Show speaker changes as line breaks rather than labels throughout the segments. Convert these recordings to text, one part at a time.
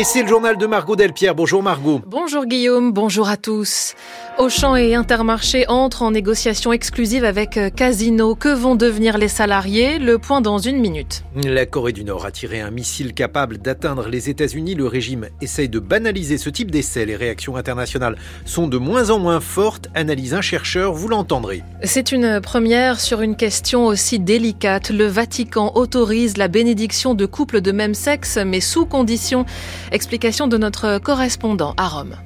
Et c'est le journal de Margot Delpierre. Bonjour Margot.
Bonjour Guillaume, bonjour à tous. Auchan et Intermarché entrent en négociation exclusive avec euh, Casino. Que vont devenir les salariés? Le point dans une minute.
La Corée du Nord a tiré un missile capable d'atteindre les États-Unis. Le régime essaye de banaliser ce type d'essai. Les réactions internationales sont de moins en moins fortes, analyse un chercheur, vous l'entendrez.
C'est une première sur une question aussi délicate. Le Vatican autorise la bénédiction de couples de même sexe, mais sous condition. Explication de notre correspondant à Rome.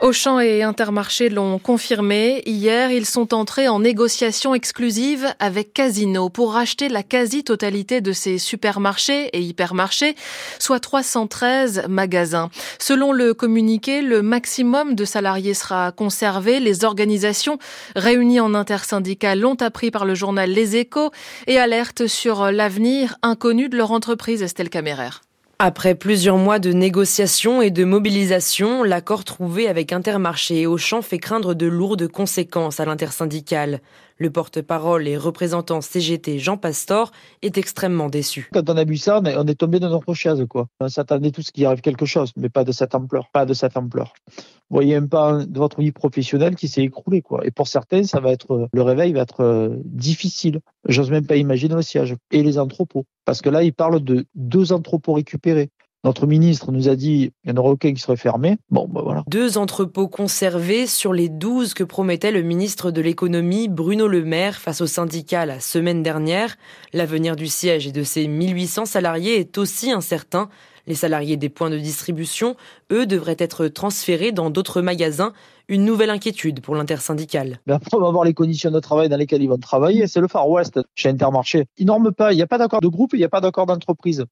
Auchan et Intermarché l'ont confirmé. Hier, ils sont entrés en négociation exclusive avec Casino pour racheter la quasi-totalité de ces supermarchés et hypermarchés, soit 313 magasins. Selon le communiqué, le maximum de salariés sera conservé. Les organisations réunies en intersyndicale l'ont appris par le journal Les Échos et alertent sur l'avenir inconnu de leur entreprise, Estelle Caméraire.
Après plusieurs mois de négociations et de mobilisation, l'accord trouvé avec Intermarché et Auchan fait craindre de lourdes conséquences à l'intersyndicale. Le porte-parole et représentant CGT Jean Pastor est extrêmement déçu.
Quand on a vu ça, on est tombé dans notre chaise. Quoi. On s'attendait tous qu'il arrive quelque chose, mais pas de cette ampleur. Pas de cette ampleur. Vous voyez un pas de votre vie professionnelle qui s'est écroulé. Quoi. Et pour certains, ça va être le réveil va être euh, difficile. J'ose même pas imaginer le siège et les entrepôts. Parce que là, il parle de deux entrepôts récupérés. Notre ministre nous a dit qu'il n'y en aura aucun qui serait fermé. Bon, ben voilà.
Deux entrepôts conservés sur les douze que promettait le ministre de l'économie Bruno Le Maire face au syndicat la semaine dernière. L'avenir du siège et de ses 1800 salariés est aussi incertain. Les salariés des points de distribution, eux, devraient être transférés dans d'autres magasins. Une nouvelle inquiétude pour l'intersyndicale.
Ben après, on va voir les conditions de travail dans lesquelles ils vont travailler. C'est le Far West chez Intermarché. Ils norment pas. Il n'y a pas d'accord de groupe, il n'y a pas d'accord d'entreprise.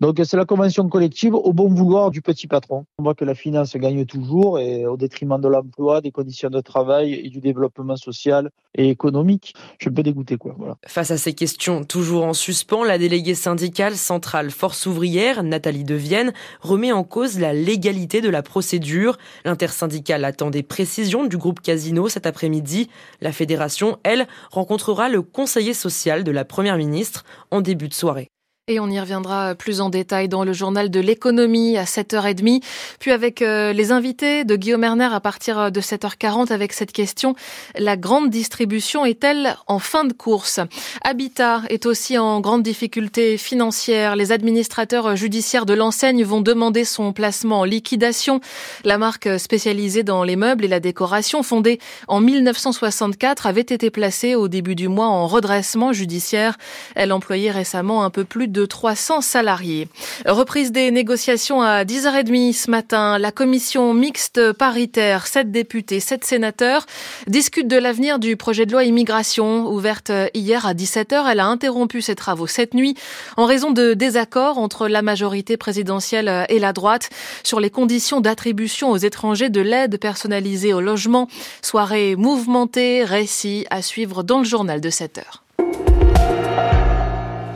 Donc c'est la convention collective au bon vouloir du petit patron. On voit que la finance gagne toujours et au détriment de l'emploi, des conditions de travail et du développement social et économique. Je peux dégoûter quoi. Voilà.
Face à ces questions toujours en suspens, la déléguée syndicale centrale Force ouvrière, Nathalie Devienne, remet en cause la légalité de la procédure. L'intersyndicale attend des précisions du groupe Casino cet après-midi. La fédération, elle, rencontrera le conseiller social de la première ministre en début de soirée.
Et on y reviendra plus en détail dans le journal de l'économie à 7h30, puis avec euh, les invités de Guillaume Erner à partir de 7h40 avec cette question. La grande distribution est-elle en fin de course? Habitat est aussi en grande difficulté financière. Les administrateurs judiciaires de l'enseigne vont demander son placement en liquidation. La marque spécialisée dans les meubles et la décoration, fondée en 1964, avait été placée au début du mois en redressement judiciaire. Elle employait récemment un peu plus 300 salariés. Reprise des négociations à 10h30 ce matin. La commission mixte paritaire, 7 députés, 7 sénateurs, discute de l'avenir du projet de loi immigration. Ouverte hier à 17h, elle a interrompu ses travaux cette nuit en raison de désaccords entre la majorité présidentielle et la droite sur les conditions d'attribution aux étrangers de l'aide personnalisée au logement. Soirée mouvementée, récit à suivre dans le journal de 7h.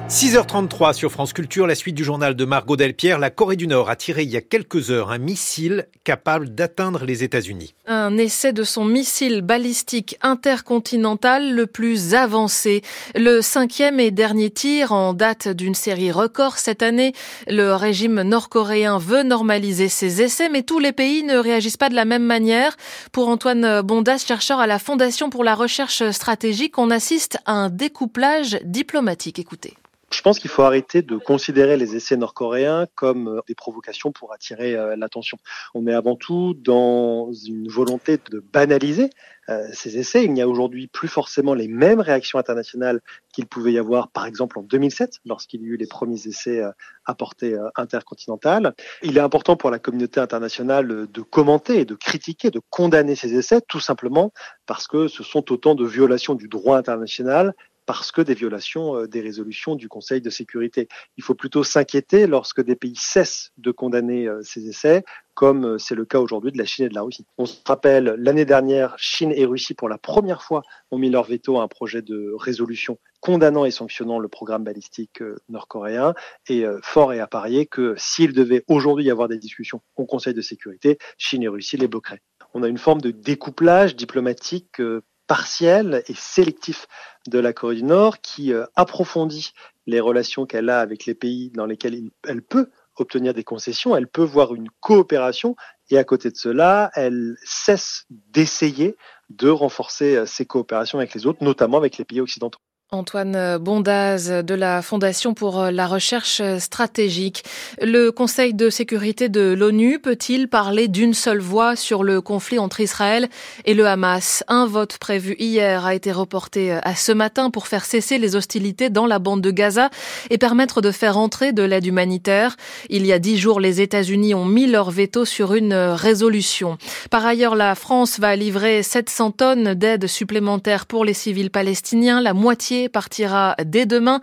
6h33 sur France Culture, la suite du journal de Margot Delpierre. La Corée du Nord a tiré il y a quelques heures un missile capable d'atteindre les États-Unis.
Un essai de son missile balistique intercontinental le plus avancé. Le cinquième et dernier tir en date d'une série record cette année. Le régime nord-coréen veut normaliser ses essais, mais tous les pays ne réagissent pas de la même manière. Pour Antoine Bondas, chercheur à la Fondation pour la recherche stratégique, on assiste à un découplage diplomatique. Écoutez.
Je pense qu'il faut arrêter de considérer les essais nord-coréens comme euh, des provocations pour attirer euh, l'attention. On est avant tout dans une volonté de banaliser euh, ces essais. Il n'y a aujourd'hui plus forcément les mêmes réactions internationales qu'il pouvait y avoir, par exemple, en 2007, lorsqu'il y a eu les premiers essais à portée intercontinentale. Il est important pour la communauté internationale de commenter de critiquer, de condamner ces essais, tout simplement parce que ce sont autant de violations du droit international parce que des violations euh, des résolutions du Conseil de sécurité. Il faut plutôt s'inquiéter lorsque des pays cessent de condamner euh, ces essais, comme euh, c'est le cas aujourd'hui de la Chine et de la Russie. On se rappelle, l'année dernière, Chine et Russie, pour la première fois, ont mis leur veto à un projet de résolution condamnant et sanctionnant le programme balistique nord-coréen. Et fort est à parier que s'il devait aujourd'hui y avoir des discussions au Conseil de sécurité, Chine et Russie les bloqueraient. On a une forme de découplage diplomatique partiel et sélectif de la Corée du Nord qui euh, approfondit les relations qu'elle a avec les pays dans lesquels elle peut obtenir des concessions, elle peut voir une coopération et à côté de cela, elle cesse d'essayer de renforcer ses coopérations avec les autres, notamment avec les pays occidentaux.
Antoine Bondaz de la Fondation pour la recherche stratégique. Le Conseil de sécurité de l'ONU peut-il parler d'une seule voix sur le conflit entre Israël et le Hamas? Un vote prévu hier a été reporté à ce matin pour faire cesser les hostilités dans la bande de Gaza et permettre de faire entrer de l'aide humanitaire. Il y a dix jours, les États-Unis ont mis leur veto sur une résolution. Par ailleurs, la France va livrer 700 tonnes d'aide supplémentaire pour les civils palestiniens, la moitié partira dès demain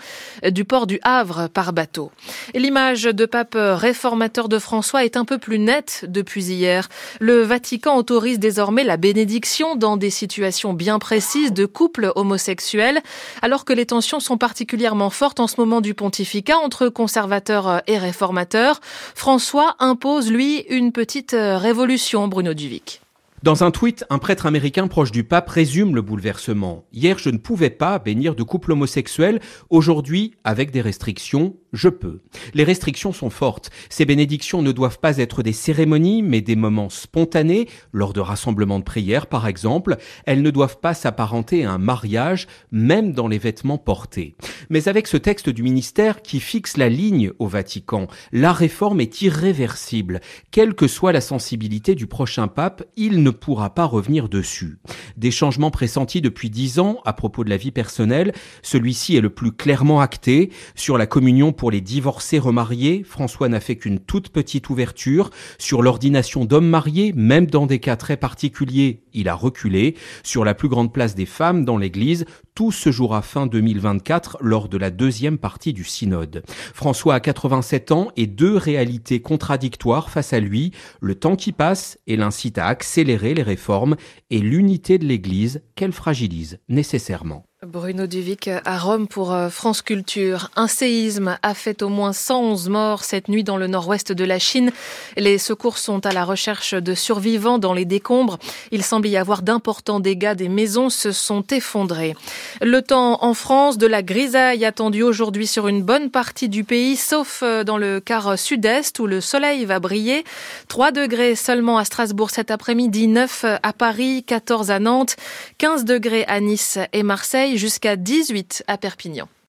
du port du Havre par bateau. L'image de pape réformateur de François est un peu plus nette depuis hier. Le Vatican autorise désormais la bénédiction dans des situations bien précises de couples homosexuels, alors que les tensions sont particulièrement fortes en ce moment du pontificat entre conservateurs et réformateurs. François impose, lui, une petite révolution, Bruno Duvic.
Dans un tweet, un prêtre américain proche du pape résume le bouleversement. Hier, je ne pouvais pas bénir de couple homosexuel. Aujourd'hui, avec des restrictions, je peux. Les restrictions sont fortes. Ces bénédictions ne doivent pas être des cérémonies, mais des moments spontanés, lors de rassemblements de prière par exemple. Elles ne doivent pas s'apparenter à un mariage, même dans les vêtements portés. Mais avec ce texte du ministère qui fixe la ligne au Vatican, la réforme est irréversible. Quelle que soit la sensibilité du prochain pape, il ne pourra pas revenir dessus. Des changements pressentis depuis dix ans à propos de la vie personnelle, celui-ci est le plus clairement acté. Sur la communion pour les divorcés remariés, François n'a fait qu'une toute petite ouverture. Sur l'ordination d'hommes mariés, même dans des cas très particuliers, il a reculé. Sur la plus grande place des femmes dans l'Église, tout se jouera fin 2024 lors de la deuxième partie du synode. François a 87 ans et deux réalités contradictoires face à lui, le temps qui passe et l'incite à accélérer les réformes et l'unité de l'Église qu'elle fragilise nécessairement.
Bruno Duvic à Rome pour euh, France Culture. Un séisme a fait au moins 111 morts cette nuit dans le nord-ouest de la Chine. Les secours sont à la recherche de survivants dans les décombres. Il semble y avoir d'importants dégâts. Des maisons se sont effondrées. Le temps en France, de la grisaille attendue aujourd'hui sur une bonne partie du pays, sauf euh, dans le quart sud-est où le soleil va briller. 3 degrés seulement à Strasbourg cet après-midi, 9 à Paris, 14 à Nantes, 15 degrés à Nice et Marseille jusqu'à 18 à Perpignan.